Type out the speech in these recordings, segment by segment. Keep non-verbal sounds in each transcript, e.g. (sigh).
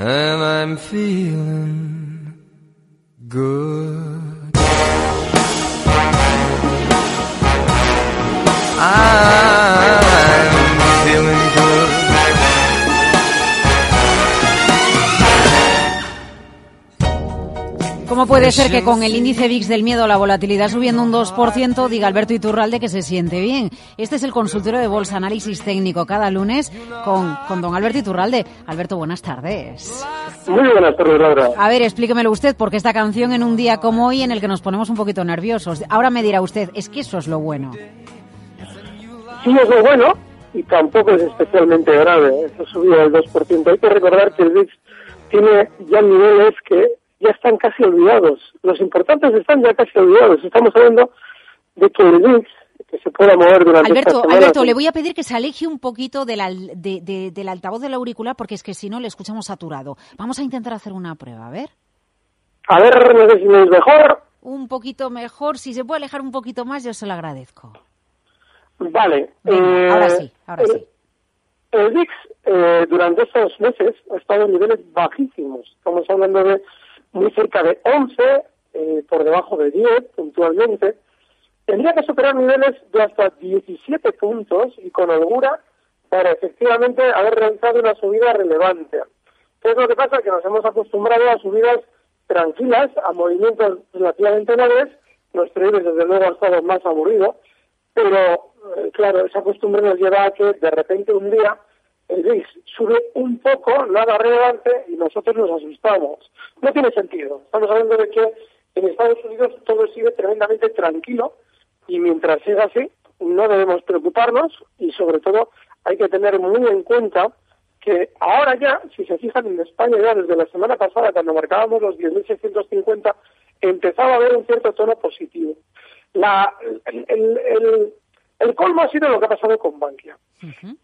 And I'm feeling good. I'm ¿Cómo puede ser que con el índice VIX del miedo a la volatilidad subiendo un 2% diga Alberto Iturralde que se siente bien? Este es el consultorio de Bolsa Análisis Técnico cada lunes con, con don Alberto Iturralde. Alberto, buenas tardes. Muy buenas tardes, Laura. A ver, explíquemelo usted, porque esta canción en un día como hoy en el que nos ponemos un poquito nerviosos. Ahora me dirá usted, es que eso es lo bueno. Sí es lo bueno y tampoco es especialmente grave. Eso subido del 2%. Hay que recordar que el VIX tiene ya niveles que ya están casi olvidados. Los importantes están ya casi olvidados. Estamos hablando de que el VIX que se pueda mover durante Alberto, semana, Alberto, le voy a pedir que se aleje un poquito del, al- de- de- del altavoz del auricular porque es que si no le escuchamos saturado. Vamos a intentar hacer una prueba, a ver. A ver, no sé si me es mejor. Un poquito mejor, si se puede alejar un poquito más, yo se lo agradezco. Vale. Venga, eh, ahora sí, ahora el- sí. El VIX eh, durante estos meses ha estado en niveles bajísimos. Estamos hablando de muy cerca de 11, eh, por debajo de 10 puntualmente. Tendría que superar niveles de hasta 17 puntos y con holgura para efectivamente haber realizado una subida relevante. ¿Qué es lo que pasa? Que nos hemos acostumbrado a subidas tranquilas, a movimientos relativamente leves. Nuestro IBEX, desde luego, ha estado más aburrido. Pero, eh, claro, esa costumbre nos lleva a que de repente un día el VIX sube un poco, nada relevante, y nosotros nos asustamos. No tiene sentido. Estamos hablando de que en Estados Unidos todo sigue tremendamente tranquilo y mientras siga así, no debemos preocuparnos y sobre todo hay que tener muy en cuenta que ahora ya, si se fijan en España ya desde la semana pasada, cuando marcábamos los 10.650, empezaba a haber un cierto tono positivo. La, el, el- el- el colmo ha sido lo que ha pasado con Bankia.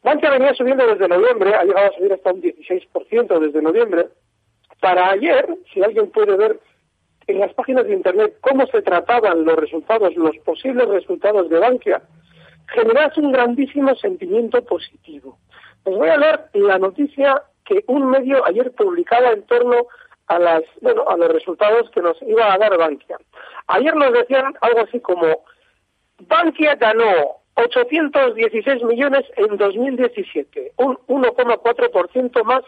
Bankia venía subiendo desde noviembre, ha llegado a subir hasta un 16% desde noviembre. Para ayer, si alguien puede ver en las páginas de Internet cómo se trataban los resultados, los posibles resultados de Bankia, generas un grandísimo sentimiento positivo. Les voy a leer la noticia que un medio ayer publicaba en torno a las bueno a los resultados que nos iba a dar Bankia. Ayer nos decían algo así como Bankia ganó 816 millones en 2017, un 1,4% más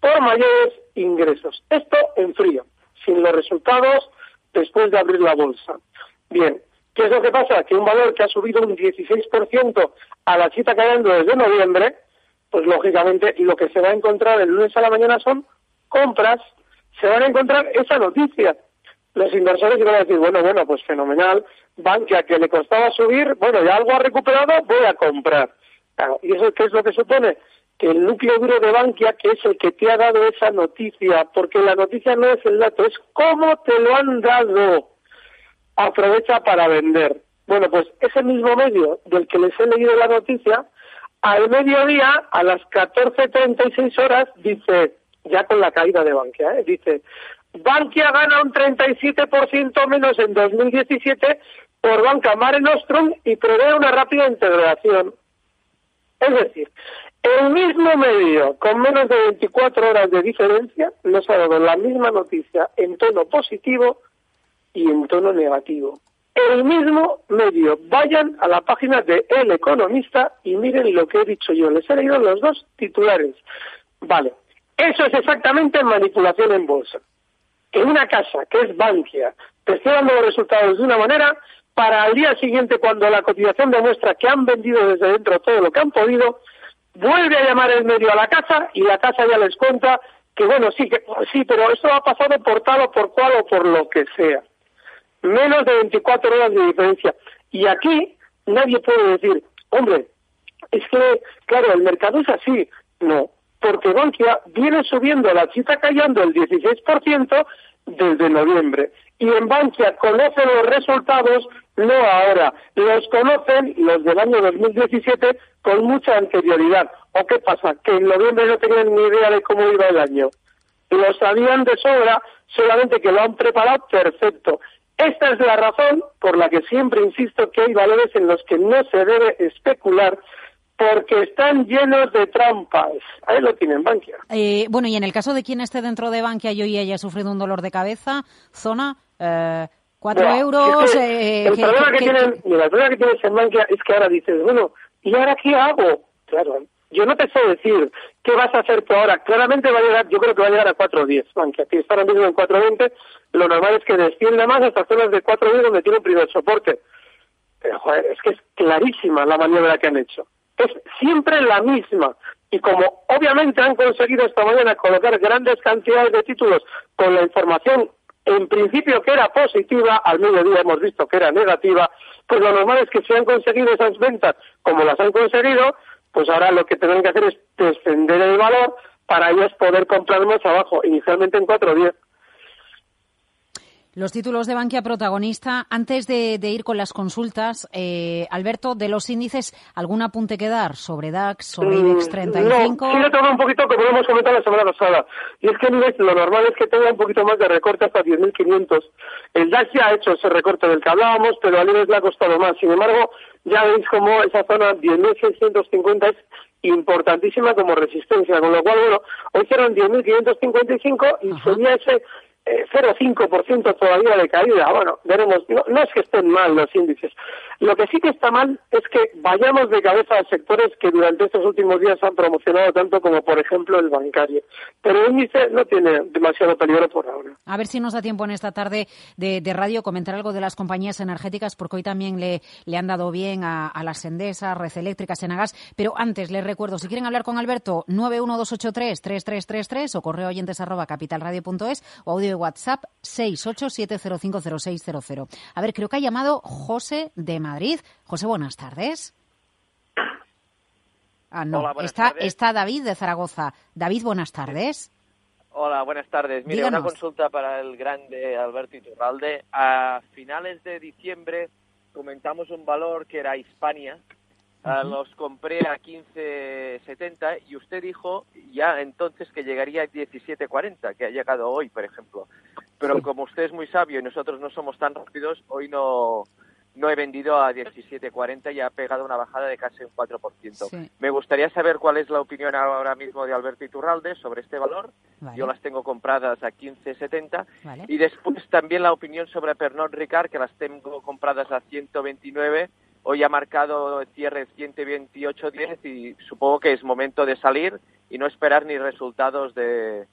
por mayores ingresos. Esto en frío, sin los resultados después de abrir la bolsa. Bien, ¿qué es lo que pasa? Que un valor que ha subido un 16% a la chita cayendo desde noviembre, pues lógicamente lo que se va a encontrar el lunes a la mañana son compras, se van a encontrar esa noticia. Los inversores iban a decir, bueno, bueno, pues fenomenal, Bankia que le costaba subir, bueno, ya algo ha recuperado, voy a comprar. Claro, ¿Y eso qué es lo que supone? Que el núcleo duro de Bankia, que es el que te ha dado esa noticia, porque la noticia no es el dato, es cómo te lo han dado. Aprovecha para vender. Bueno, pues ese mismo medio del que les he leído la noticia, al mediodía, a las 14.36 horas, dice, ya con la caída de Bankia, ¿eh? dice, Bankia gana un 37% menos en 2017 por Banca Mare Nostrum y prevé una rápida integración. Es decir, el mismo medio, con menos de 24 horas de diferencia, nos ha dado la misma noticia en tono positivo y en tono negativo. el mismo medio. Vayan a la página de El Economista y miren lo que he dicho yo. Les he leído los dos titulares. Vale, eso es exactamente manipulación en bolsa. En una casa que es Bankia te esté los resultados de una manera para al día siguiente, cuando la cotización demuestra que han vendido desde dentro todo lo que han podido, vuelve a llamar el medio a la casa y la casa ya les cuenta que bueno, sí, que, sí, pero esto ha pasado por tal o por cual o por lo que sea. Menos de 24 horas de diferencia. Y aquí nadie puede decir, hombre, es que, claro, el mercado es así. No, porque Bankia viene subiendo la cita callando el 16% desde noviembre. Y en Bankia conocen los resultados, no ahora, los conocen los del año 2017 con mucha anterioridad. ¿O qué pasa? Que en noviembre no tenían ni idea de cómo iba el año. Lo sabían de sobra, solamente que lo han preparado perfecto. Esta es la razón por la que siempre insisto que hay valores en los que no se debe especular porque están llenos de trampas. Ahí lo tienen, Bankia. Eh, bueno, y en el caso de quien esté dentro de Bankia y hoy haya sufrido un dolor de cabeza, zona, eh, cuatro euros. Eh, el, problema que, tienen, el problema que tienes en Bankia es que ahora dices, bueno, ¿y ahora qué hago? Claro, yo no te sé decir qué vas a hacer tú ahora. Claramente va a llegar, yo creo que va a llegar a 4.10. Bankia, que está ahora mismo en 4.20, lo normal es que descienda más hasta zonas de 4.10 donde tiene un primer soporte. Pero, joder, es que es clarísima la maniobra que han hecho. Es siempre la misma. Y como obviamente han conseguido esta mañana colocar grandes cantidades de títulos con la información en principio que era positiva, al mediodía hemos visto que era negativa, pues lo normal es que si han conseguido esas ventas como las han conseguido, pues ahora lo que tienen que hacer es descender el valor para ellos poder comprar más abajo, inicialmente en 4.10. Los títulos de Bankia protagonista. Antes de, ir con las consultas, eh, Alberto, de los índices, ¿algún apunte que dar sobre DAX, sobre mm, IBEX 35? No, quiero tomar un poquito, como lo hemos comentado la semana pasada. Y es que lo normal es que tenga un poquito más de recorte hasta 10.500. El DAX ya ha hecho ese recorte del que hablábamos, pero al IBEX le ha costado más. Sin embargo, ya veis como esa zona 10.650 es importantísima como resistencia, con lo cual, bueno, hoy serán 10.555 y sería ese 0,5% todavía de caída. Bueno, veremos. No, es que estén mal los índices. Lo que sí que está mal es que vayamos de cabeza a sectores que durante estos últimos días han promocionado tanto como, por ejemplo, el bancario. Pero el índice no tiene demasiado peligro por ahora. A ver si nos da tiempo en esta tarde de, radio comentar algo de las compañías energéticas, porque hoy también le, le han dado bien a, las Endesa, Red Eléctrica, Senagas. Pero antes les recuerdo, si quieren hablar con Alberto, 91283-3333 o correo oyentes arroba capitalradio.es o audio WhatsApp 687050600. A ver, creo que ha llamado José de Madrid. José, buenas tardes. Ah, no, está, está David de Zaragoza. David, buenas tardes. Hola, buenas tardes. Mire, una consulta para el grande Alberto Iturralde. A finales de diciembre comentamos un valor que era Hispania, Ah, los compré a 15.70 y usted dijo ya entonces que llegaría a 17.40, que ha llegado hoy, por ejemplo. Pero como usted es muy sabio y nosotros no somos tan rápidos, hoy no, no he vendido a 17.40 y ha pegado una bajada de casi un 4%. Me gustaría saber cuál es la opinión ahora mismo de Alberto Iturralde sobre este valor. Yo las tengo compradas a 15.70. Y después también la opinión sobre Pernod Ricard, que las tengo compradas a 129 Hoy ha marcado cierre 128.10 y supongo que es momento de salir y no esperar ni resultados de,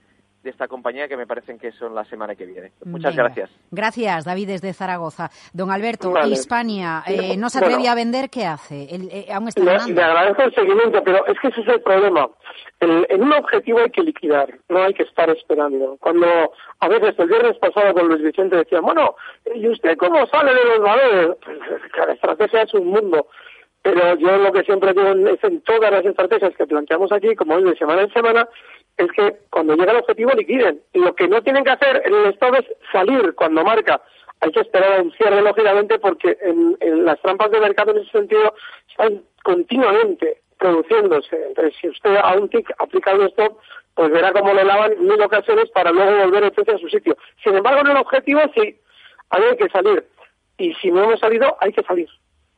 de esta compañía que me parecen que son la semana que viene. Muchas gracias. Gracias, David, desde Zaragoza. Don Alberto, Hispania, eh, ¿no se atreve a vender? ¿Qué hace? Eh, ¿Aún está le, agradezco el seguimiento, pero es que ese es el problema. en un objetivo hay que liquidar, no hay que estar esperando. Cuando a veces el viernes pasado con Luis Vicente decía, bueno, ¿y usted cómo sale de los valores? Pues, cada estrategia es un mundo pero yo lo que siempre digo es en todas las estrategias que planteamos aquí, como es de semana en semana, es que cuando llega el objetivo liquiden. Lo que no tienen que hacer en el estado es salir cuando marca. Hay que esperar a un cierre, lógicamente, porque en, las trampas de mercado en ese sentido están continuamente produciéndose. Entonces, si usted a un tick aplica un stop, pues verá cómo le lavan mil ocasiones para luego volver precio a su sitio. Sin embargo, en el objetivo sí, hay que salir. Y si no hemos salido, hay que salir.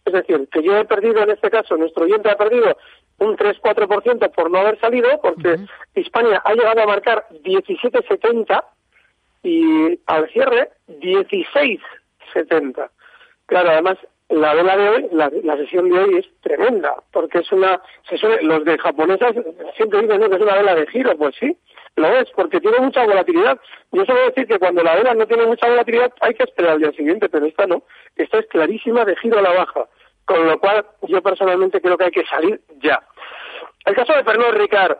Es decir, que yo he perdido, en este caso, nuestro oyente ha perdido un 3-4% por no haber salido, porque España ha llegado a marcar 17,70 y al cierre 16,70. Claro, además, la vela de hoy, la, sesión de hoy es tremenda, porque es una, se los de japonesas siempre dicen que es una vela de giro, pues sí, lo es, porque tiene mucha volatilidad. Yo suelo decir que cuando la vela no tiene mucha volatilidad hay que esperar al día siguiente, pero esta no, esta es clarísima de giro a la baja, con lo cual yo personalmente creo que hay que salir ya. El caso de Pernod Ricard,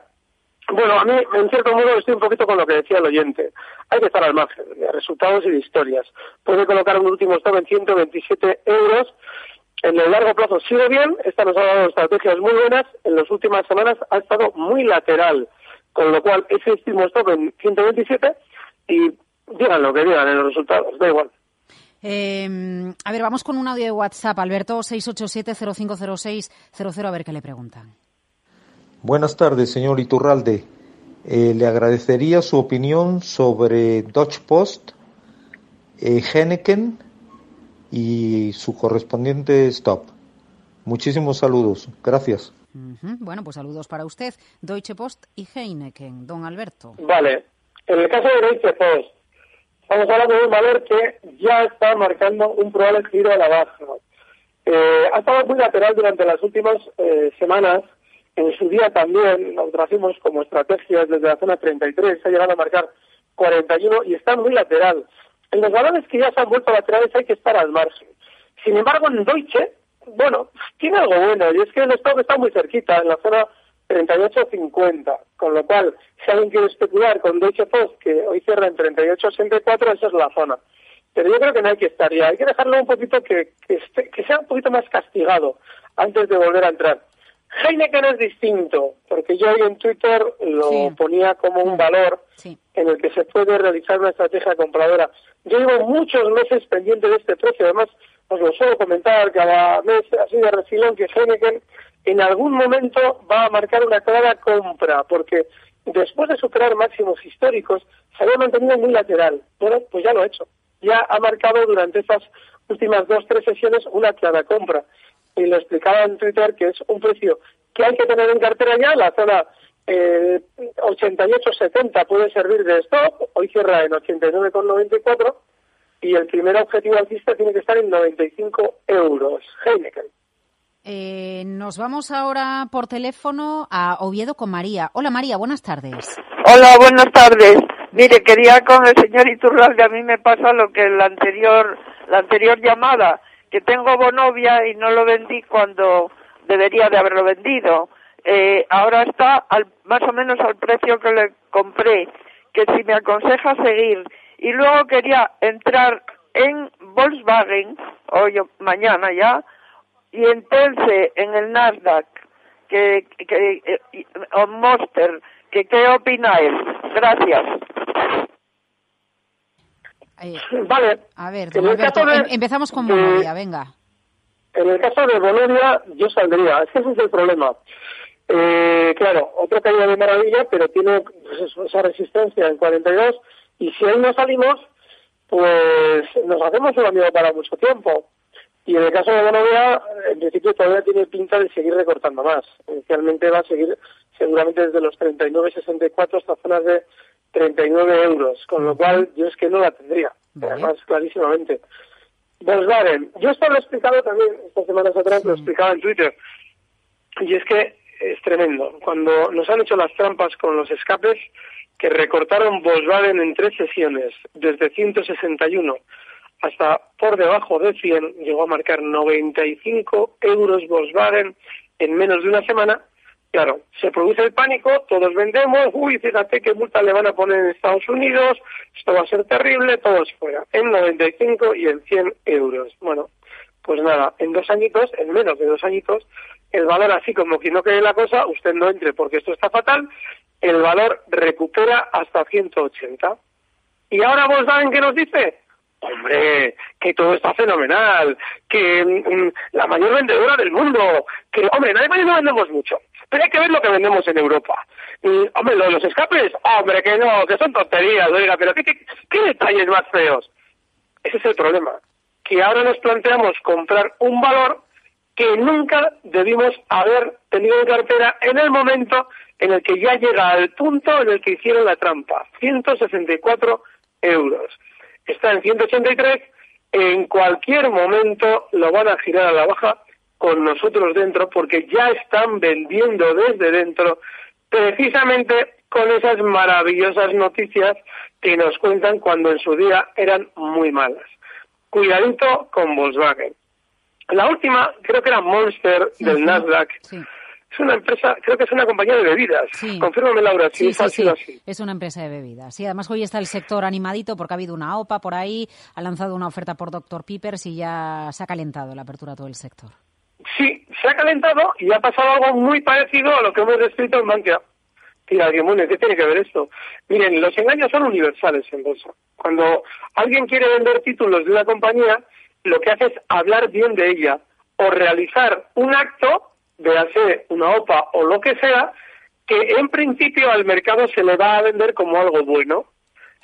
bueno, a mí, en cierto modo, estoy un poquito con lo que decía el oyente. Hay que estar al margen de resultados y de historias. Puede colocar un último stop en 127 euros. En el largo plazo sigue bien. Esta nos ha dado estrategias muy buenas. En las últimas semanas ha estado muy lateral. Con lo cual, ese último stop en 127 y digan lo que digan en los resultados. Da igual. Eh, a ver, vamos con un audio de WhatsApp. Alberto, 687-0506-00, a ver qué le preguntan. Buenas tardes, señor Iturralde. Eh, le agradecería su opinión sobre Dutch Post, eh, Henneken y su correspondiente stop. Muchísimos saludos. Gracias. Bueno, pues saludos para usted. Deutsche Post y Heineken, don Alberto. Vale. En el caso de Deutsche Post, estamos hablando de un valor que ya está marcando un probable giro a la baja. Eh, ha estado muy lateral durante las últimas semanas en su día también lo trajimos como estrategias desde la zona 33, ha llegado a marcar 41 y está muy lateral. En los valores que ya se han vuelto laterales hay que estar al margen. Sin embargo, en Deutsche, bueno, tiene algo bueno y es que el stock está muy cerquita, en la zona 38.50, con lo cual, si alguien quiere especular con Deutsche Post, que hoy cierra en 38.64, esa es la zona. Pero yo creo que no hay que estar ya, hay que dejarlo un poquito que, que sea un poquito más castigado antes de volver a entrar. Heineken es distinto, porque yo hoy en Twitter lo ponía como un valor en el que se puede realizar una estrategia compradora. Yo llevo muchos meses pendiente de este precio, además os lo suelo comentar cada mes así de refilón que Heineken en algún momento va a marcar una clara compra, porque después de superar máximos históricos se había mantenido muy lateral. Bueno, pues ya lo ha hecho. Ya ha marcado durante estas últimas dos, tres sesiones una clara compra y lo explicaba en Twitter que es un precio que hay que tener en cartera ya, la zona eh, 88-70 puede servir de stop, hoy cierra en 89,94 y el primer objetivo alcista tiene que estar en 95 euros. Heineken. Eh, nos vamos ahora por teléfono a Oviedo con María. Hola María, buenas tardes. Hola, buenas tardes. Mire, quería con el señor Iturralde, a mí me pasa lo que la anterior, la anterior llamada, que tengo Bonovia y no lo vendí cuando debería de haberlo vendido. Eh, ahora está al, más o menos al precio que le compré, que si me aconseja seguir. Y luego quería entrar en Volkswagen, hoy mañana ya, y entonces en el Nasdaq, que, que, eh, Monster, que qué opina él. Gracias. vale. A ver, em, empezamos con Bolivia, venga. En el caso de Bolivia, yo saldría. Es que ese es el problema. Eh, claro, otra caída de maravilla, pero tiene pues esa resistencia en 42. Y si ahí no salimos, pues nos hacemos un amigo para mucho tiempo. Y en el caso de Bolivia, en principio todavía tiene pinta de seguir recortando más. Inicialmente va a seguir seguramente desde los 39,64 hasta zonas de 39 euros, con lo cual yo es que no la tendría, además clarísimamente. Volkswagen, yo esto lo he explicado también estas semanas atrás, lo explicaba en Twitter, y es que es tremendo. Cuando nos han hecho las trampas con los escapes, que recortaron Volkswagen en tres sesiones, desde 161 hasta por debajo de 100, llegó a marcar 95 euros Volkswagen en menos de una semana, Claro, se produce el pánico, todos vendemos, uy, fíjate qué multa le van a poner en Estados Unidos, esto va a ser terrible, todos fuera, en 95 y en 100 euros. Bueno, pues nada, en dos añitos, en menos de dos añitos, el valor así como que no quede la cosa, usted no entre porque esto está fatal, el valor recupera hasta 180. ¿Y ahora vos saben qué nos dice? Hombre, que todo está fenomenal, que mm, la mayor vendedora del mundo, que, hombre, nadie no vendemos mucho, pero hay que ver lo que vendemos en Europa. Y, hombre, los escapes, hombre, que no, que son tonterías, oiga, pero ¿qué, qué, detalles más feos? Ese es el problema, que ahora nos planteamos comprar un valor que nunca debimos haber tenido en cartera en el momento en el que ya llega al punto en el que hicieron la trampa, 164 euros está en 183 en cualquier momento lo van a girar a la baja con nosotros dentro porque ya están vendiendo desde dentro precisamente con esas maravillosas noticias que nos cuentan cuando en su día eran muy malas. Cuidadito con Volkswagen. La última, creo que era Monster del Nasdaq. Es una empresa, creo que es una compañía de bebidas. Confírmame, Laura, si es así. Es una empresa de bebidas. Sí, además hoy está el sector animadito porque ha habido una OPA por ahí, ha lanzado una oferta por Dr. Pippers y ya se ha calentado la apertura de todo el sector. Sí, se ha calentado y ha pasado algo muy parecido a lo que hemos descrito en Bankia. Tira, ¿qué tiene que ver esto? Miren, los engaños son universales en bolsa. Cuando alguien quiere vender títulos de una compañía, lo que hace es hablar bien de ella o realizar un acto, véase una OPA o lo que sea, que en principio al mercado se le va a vender como algo bueno.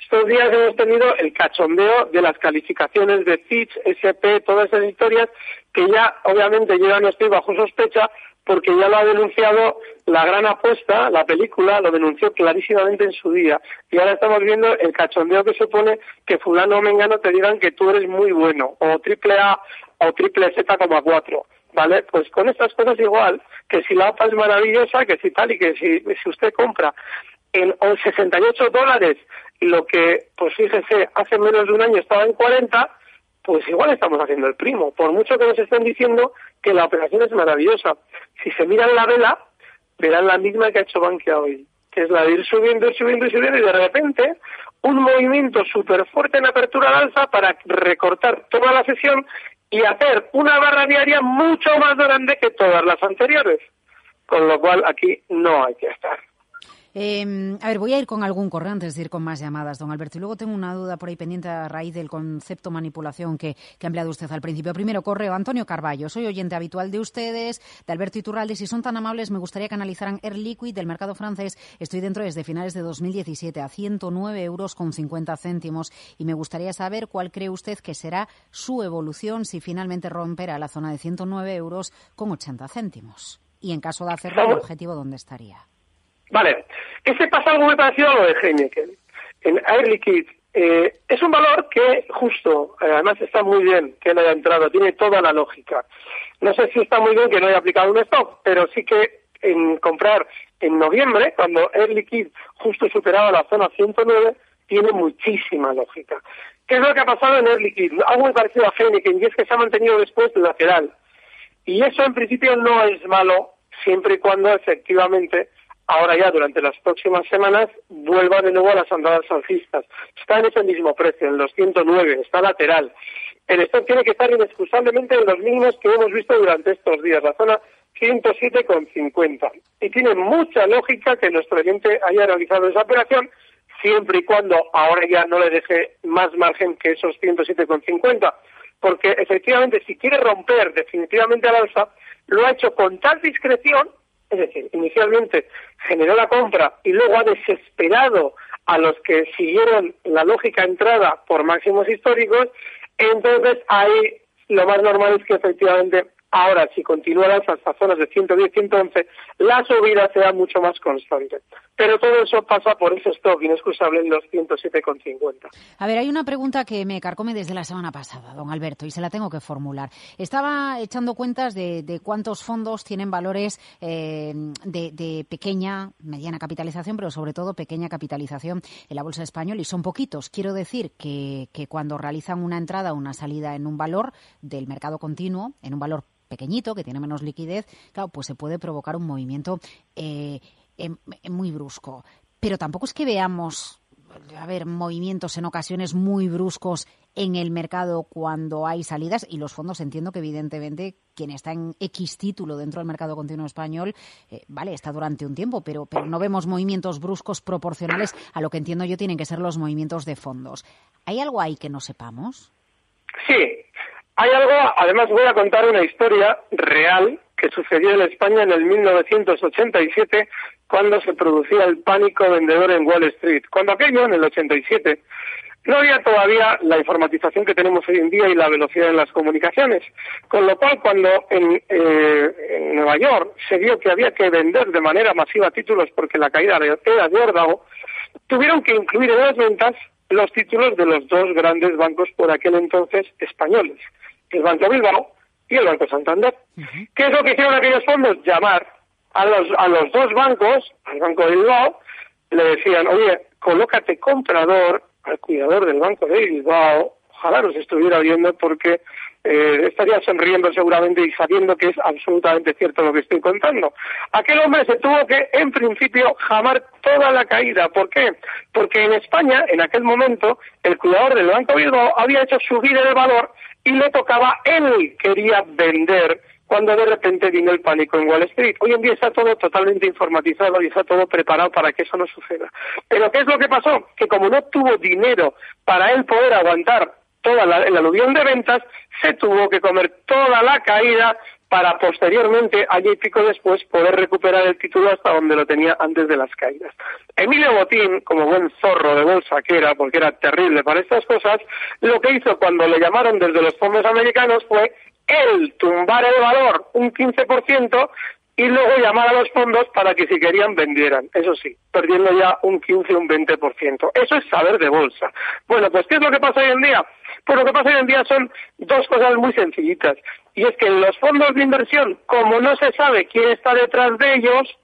Estos días hemos tenido el cachondeo de las calificaciones de Fitch, SP, todas esas historias que ya obviamente yo no estoy bajo sospecha porque ya lo ha denunciado la gran apuesta, la película, lo denunció clarísimamente en su día. Y ahora estamos viendo el cachondeo que supone que fulano o mengano te digan que tú eres muy bueno, o triple A o triple Z como cuatro. ¿Vale? Pues con estas cosas igual, que si la APA es maravillosa, que si tal y que si, si usted compra en 68 dólares lo que, pues fíjese, hace menos de un año estaba en 40, pues igual estamos haciendo el primo, por mucho que nos estén diciendo que la operación es maravillosa. Si se miran la vela, verán la misma que ha hecho Bankia hoy, que es la de ir subiendo subiendo subiendo y de repente un movimiento súper fuerte en apertura al alza para recortar toda la sesión y hacer una barra diaria mucho más grande que todas las anteriores. Con lo cual aquí no hay que estar. Eh, a ver, voy a ir con algún correo antes de ir con más llamadas, don Alberto. Y luego tengo una duda por ahí pendiente a raíz del concepto manipulación que, que ha empleado usted al principio. Primero, correo Antonio Carballo. Soy oyente habitual de ustedes, de Alberto Iturralde. Si son tan amables, me gustaría que analizaran Air Liquid del mercado francés. Estoy dentro desde finales de 2017 a 109 euros con 50 céntimos. Y me gustaría saber cuál cree usted que será su evolución si finalmente romperá la zona de 109 euros con 80 céntimos. Y en caso de hacerlo, el objetivo, ¿dónde estaría? Vale, ese pasa algo muy parecido a lo de Heineken. En Air Liquide eh, es un valor que justo, eh, además está muy bien que no haya entrado, tiene toda la lógica. No sé si está muy bien que no haya aplicado un stop, pero sí que en comprar en noviembre, cuando Air Liquide justo superaba la zona 109, tiene muchísima lógica. ¿Qué es lo que ha pasado en Air Liquide? Algo muy parecido a Heineken, y es que se ha mantenido después lateral. Y eso en principio no es malo, siempre y cuando efectivamente ahora ya durante las próximas semanas vuelva de nuevo a las andadas alcistas. Está en ese mismo precio, en los 109, está lateral. El stock tiene que estar inexcusablemente en los mínimos que hemos visto durante estos días, la zona 107,50. Y tiene mucha lógica que nuestro oyente haya realizado esa operación siempre y cuando ahora ya no le deje más margen que esos 107,50. Porque efectivamente, si quiere romper definitivamente al alza, lo ha hecho con tal discreción es decir, inicialmente generó la compra y luego ha desesperado a los que siguieron la lógica entrada por máximos históricos, entonces ahí lo más normal es que efectivamente Ahora, si continúan hasta zonas de 110, 111, la subida será mucho más constante. Pero todo eso pasa por ese stock inexcusable en los 107,50. A ver, hay una pregunta que me carcome desde la semana pasada, don Alberto, y se la tengo que formular. Estaba echando cuentas de, cuántos fondos tienen valores eh, de, pequeña, mediana capitalización, pero sobre todo pequeña capitalización en la Bolsa Española, y son poquitos. Quiero decir que, que cuando realizan una entrada o una salida en un valor del mercado continuo, en un valor pequeñito, que tiene menos liquidez, claro, pues se puede provocar un movimiento eh, em, muy brusco. Pero tampoco es que veamos, a ver, movimientos en ocasiones muy bruscos en el mercado cuando hay salidas y los fondos entiendo que evidentemente quien está en X título dentro del mercado continuo español, eh, vale, está durante un tiempo, pero, pero no vemos movimientos bruscos proporcionales a lo que entiendo yo tienen que ser los movimientos de fondos. ¿Hay algo ahí que no sepamos? Sí, hay algo, además voy a contar una historia real que sucedió en España en el 1987 cuando se producía el pánico vendedor en Wall Street. Cuando aquello, en el 87, no había todavía la informatización que tenemos hoy en día y la velocidad en las comunicaciones. Con lo cual, cuando en, eh, Nueva York se vio que había que vender de manera masiva títulos porque la caída era de órdago, tuvieron que incluir en las ventas los títulos de los dos grandes bancos por aquel entonces españoles, el Banco Bilbao y el Banco Santander. ¿Qué es lo que hicieron aquellos fondos? Llamar a los, a los dos bancos, al Banco de Bilbao, le decían, oye, colócate comprador al cuidador del Banco de Bilbao, ojalá nos estuviera viendo porque eh, estaría sonriendo seguramente y sabiendo que es absolutamente cierto lo que estoy contando. Aquel hombre se tuvo que, en principio, jamar toda la caída. ¿Por qué? Porque en España, en aquel momento, el cuidador del Banco Bilbao había hecho subir el valor y le tocaba, él quería vender cuando de repente vino el pánico en Wall Street. Hoy en día está todo totalmente informatizado y está todo preparado para que eso no suceda. Pero ¿qué es lo que pasó? Que como no tuvo dinero para él poder aguantar toda la, el aluvión de ventas, se tuvo que comer toda la caída para posteriormente, año y pico después, poder recuperar el título hasta donde lo tenía antes de las caídas. Emilio Botín, como buen zorro de bolsa que era, porque era terrible para estas cosas, lo que hizo cuando le llamaron desde los fondos americanos fue él tumbar el valor un 15% y luego llamar a los fondos para que si querían vendieran, eso sí, perdiendo ya un 15 un 20%. Eso es saber de bolsa. Bueno, pues ¿qué es lo que pasa hoy en día? Pues lo que pasa hoy en día son dos cosas muy sencillitas. Y es que los fondos de inversión, como no se sabe quién está detrás de ellos,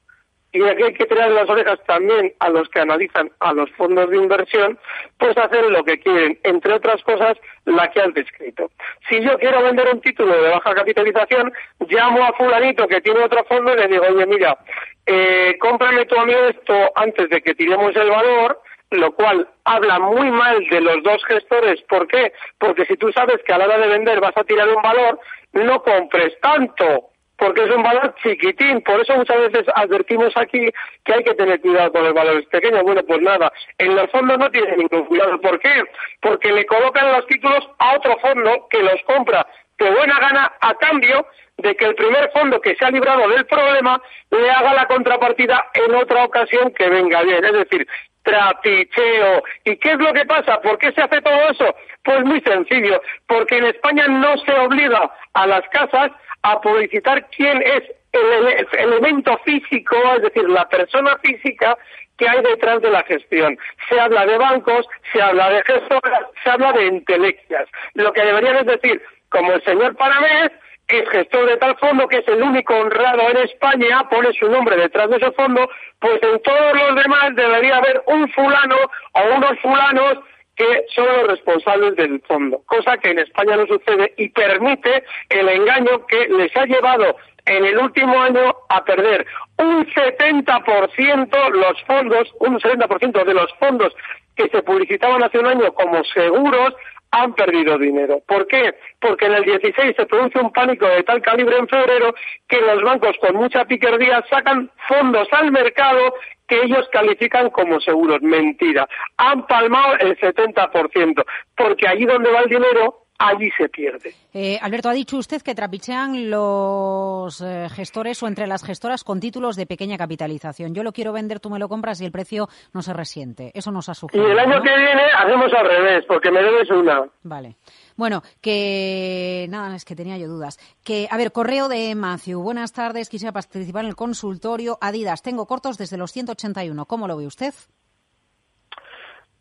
y aquí hay que tirar las orejas también a los que analizan a los fondos de inversión, pues hacen lo que quieren, entre otras cosas, la que han descrito. Si yo quiero vender un título de baja capitalización, llamo a fulanito que tiene otro fondo y le digo, oye, mira, eh, cómprame tu amigo esto antes de que tiremos el valor, lo cual habla muy mal de los dos gestores. ¿Por qué? Porque si tú sabes que a la hora de vender vas a tirar un valor, no compres tanto porque es un valor chiquitín. Por eso muchas veces advertimos aquí que hay que tener cuidado con los valores pequeños. Bueno, pues nada, en los fondos no tiene ningún cuidado. ¿Por qué? Porque le colocan los títulos a otro fondo que los compra de buena gana a cambio de que el primer fondo que se ha librado del problema le haga la contrapartida en otra ocasión que venga bien. Es decir, trapicheo. ¿Y qué es lo que pasa? ¿Por qué se hace todo eso? Pues muy sencillo, porque en España no se obliga a las casas a publicitar quién es el, elemento físico, es decir, la persona física que hay detrás de la gestión. Se habla de bancos, se habla de gestoras, se habla de entelequias. Lo que deberían es decir, como el señor Paramés es gestor de tal fondo que es el único honrado en España, pone su nombre detrás de ese fondo, pues en todos los demás debería haber un fulano o unos fulanos que son los responsables del fondo, cosa que en España no sucede y permite el engaño que les ha llevado en el último año a perder un 70% los fondos, un 70% de los fondos que se publicitaban hace un año como seguros han perdido dinero. ¿Por qué? Porque en el 16 se produce un pánico de tal calibre en febrero que los bancos con mucha piquerdía sacan fondos al mercado que ellos califican como seguros. Mentira. Han palmado el 70%, porque allí donde va el dinero allí se pierde. Eh, Alberto, ha dicho usted que trapichean los eh, gestores o entre las gestoras con títulos de pequeña capitalización. Yo lo quiero vender, tú me lo compras y el precio no se resiente. Eso nos ha sugerido. Y el año que viene hacemos al revés, porque me debes una. Vale. Bueno, que nada, es que tenía yo dudas. Que, a ver, correo de Matthew. Buenas tardes, quisiera participar en el consultorio. Adidas, tengo cortos desde los 181. ¿Cómo lo ve usted?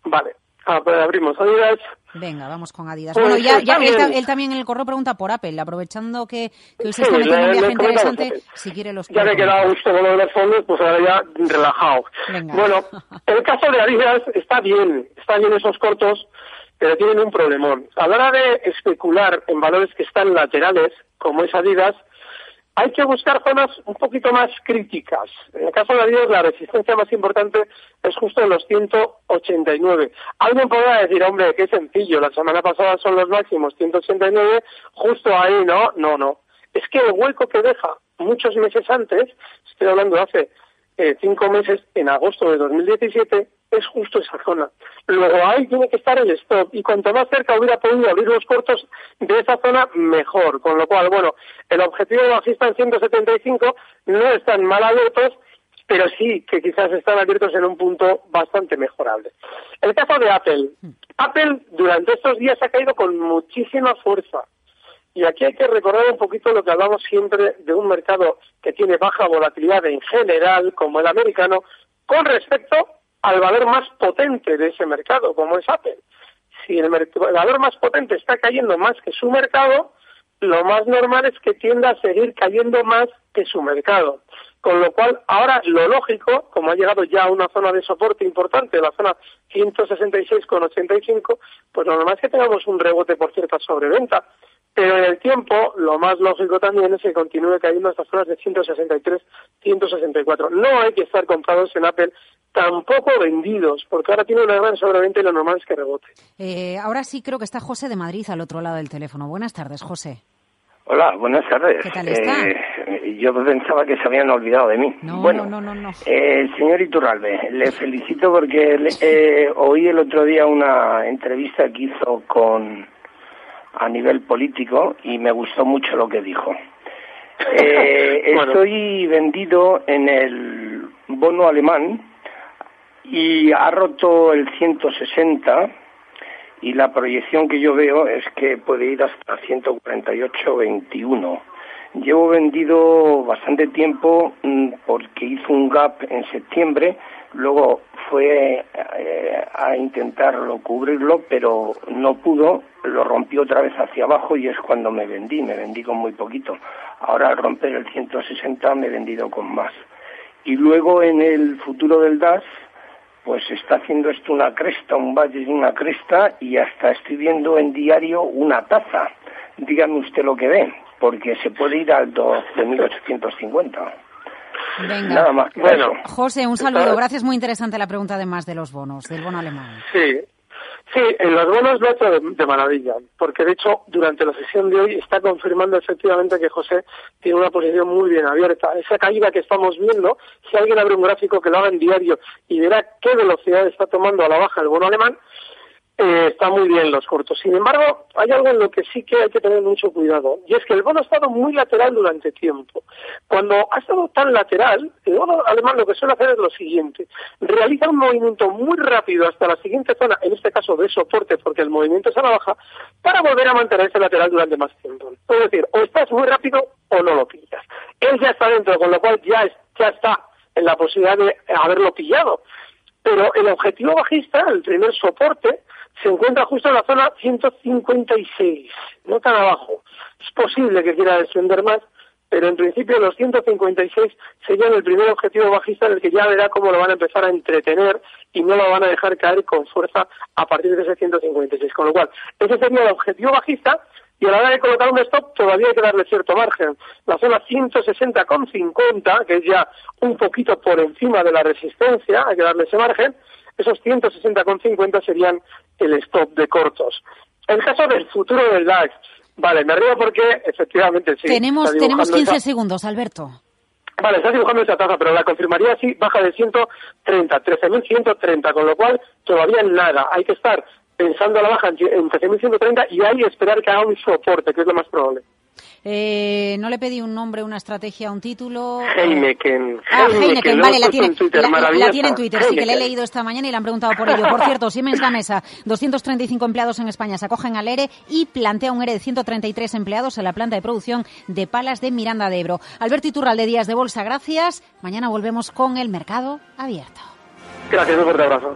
Vale. Ah, pues abrimos Adidas. Venga, vamos con Adidas. Pues bueno, ya, ya él, también en el correo pregunta por Apple, aprovechando que, que está metiendo un viaje interesante, si quiere los Ya me he quedado gusto con lo de los fondos, pues ahora ya relajado. Bueno, (laughs) el caso de Adidas está bien, están bien esos cortos, pero tienen un problemón. A la hora de especular en valores que están laterales, como es Adidas, hay que buscar zonas un poquito más críticas. En el caso de Adidas, la resistencia más importante es justo en los 189. Alguien podrá decir, hombre, qué sencillo, la semana pasada son los máximos 189, justo ahí, ¿no? No, no. Es que el hueco que deja muchos meses antes, estoy hablando de hace eh, cinco meses, en agosto de 2017, es justo esa zona. Luego ahí tiene que estar el stop y cuanto más cerca hubiera podido abrir los cortos de esa zona, mejor. Con lo cual, bueno, el objetivo bajista en 175 no están mal abiertos, pero sí que quizás están abiertos en un punto bastante mejorable. El caso de Apple. Apple durante estos días ha caído con muchísima fuerza. Y aquí hay que recordar un poquito lo que hablamos siempre de un mercado que tiene baja volatilidad en general, como el americano, con respecto al valor más potente de ese mercado, como es Apple. Si el, valor más potente está cayendo más que su mercado, lo más normal es que tienda a seguir cayendo más que su mercado. Con lo cual, ahora lo lógico, como ha llegado ya a una zona de soporte importante, la zona 166,85, pues lo normal es que tengamos un rebote por cierta sobreventa. Pero en el tiempo, lo más lógico también es que continúe cayendo hasta zonas de 163, 164. No hay que estar comprados en Apple, tampoco vendidos, porque ahora tiene una gran sobreventa y lo normal es que rebote. Eh, ahora sí creo que está José de Madrid al otro lado del teléfono. Buenas tardes, José. Hola, buenas tardes. ¿Qué tal está? Eh, yo pensaba que se habían olvidado de mí. No, bueno, no, no, no. Eh, señor Iturralbe, le felicito porque le, eh, oí el otro día una entrevista que hizo con a nivel político y me gustó mucho lo que dijo. (laughs) Eh, Bueno. Estoy vendido en el bono alemán y ha roto el 160 y la proyección que yo veo es que puede ir hasta 148.21. Llevo vendido bastante tiempo mm, porque hizo un gap en septiembre, luego fue eh, a intentarlo cubrirlo, pero no pudo, lo rompió otra vez hacia abajo y es cuando me vendí, me vendí con muy poquito. Ahora al romper el 160 me he vendido con más. Y luego en el futuro del DAS, pues está haciendo esto una cresta, un valle y una cresta, y hasta estoy viendo en diario una taza. Dígame usted lo que ve, porque se puede ir al 12.850. Venga. Nada más. Bueno. José, un saludo. Gracias, muy interesante la pregunta además de los bonos, del bono alemán. Sí, sí, en los bonos lo ha hecho de, de maravilla, porque de hecho durante la sesión de hoy está confirmando efectivamente que José tiene una posición muy bien abierta. Esa caída que estamos viendo, si alguien abre un gráfico que lo haga en diario y verá qué velocidad está tomando a la baja el bono alemán, eh, está muy bien los cortos. Sin embargo, hay algo en lo que sí que hay que tener mucho cuidado, y es que el bono ha estado muy lateral durante tiempo. Cuando ha estado tan lateral, el bono alemán lo que suele hacer es lo siguiente, realiza un movimiento muy rápido hasta la siguiente zona, en este caso de soporte, porque el movimiento es a la baja, para volver a mantenerse lateral durante más tiempo. Es decir, o estás muy rápido o no lo pillas. Él ya está dentro, con lo cual ya, es- ya está en la posibilidad de haberlo pillado. Pero el objetivo bajista, el primer soporte, se encuentra justo en la zona 156, no tan abajo. Es posible que quiera descender más, pero en principio los 156 serían el primer objetivo bajista en el que ya verá cómo lo van a empezar a entretener y no lo van a dejar caer con fuerza a partir de ese 156. Con lo cual, ese sería el objetivo bajista y a la hora de colocar un stop todavía hay que darle cierto margen. La zona 160,50, que es ya un poquito por encima de la resistencia, hay que darle ese margen, esos 160,50 serían el stop de cortos. El caso del futuro del DAX, vale, me río porque efectivamente sí. tenemos, está tenemos dibujando 15 esa- segundos, Alberto. Vale, estás dibujando esa taza, pero la confirmaría así, baja de 130, 13.130, con lo cual todavía nada. Hay que estar pensando a la baja en en 13.130 y hay que esperar que haga un soporte, que es lo más probable. Eh, no le pedí un nombre, una estrategia, un título. Heineken. Ah, Heineken, vale, la tiene, en Twitter, la- la, tiene en Twitter, sí, que le he leído esta mañana y le han preguntado por ello. Por cierto, Siemens Gamesa, 235 empleados en España se acogen al ERE y plantea un ERE de 133 empleados en la planta de producción de palas de Miranda de Ebro. Alberto Iturralde, Días de Bolsa, gracias. Mañana volvemos con el mercado abierto. Gracias, un fuerte abrazo.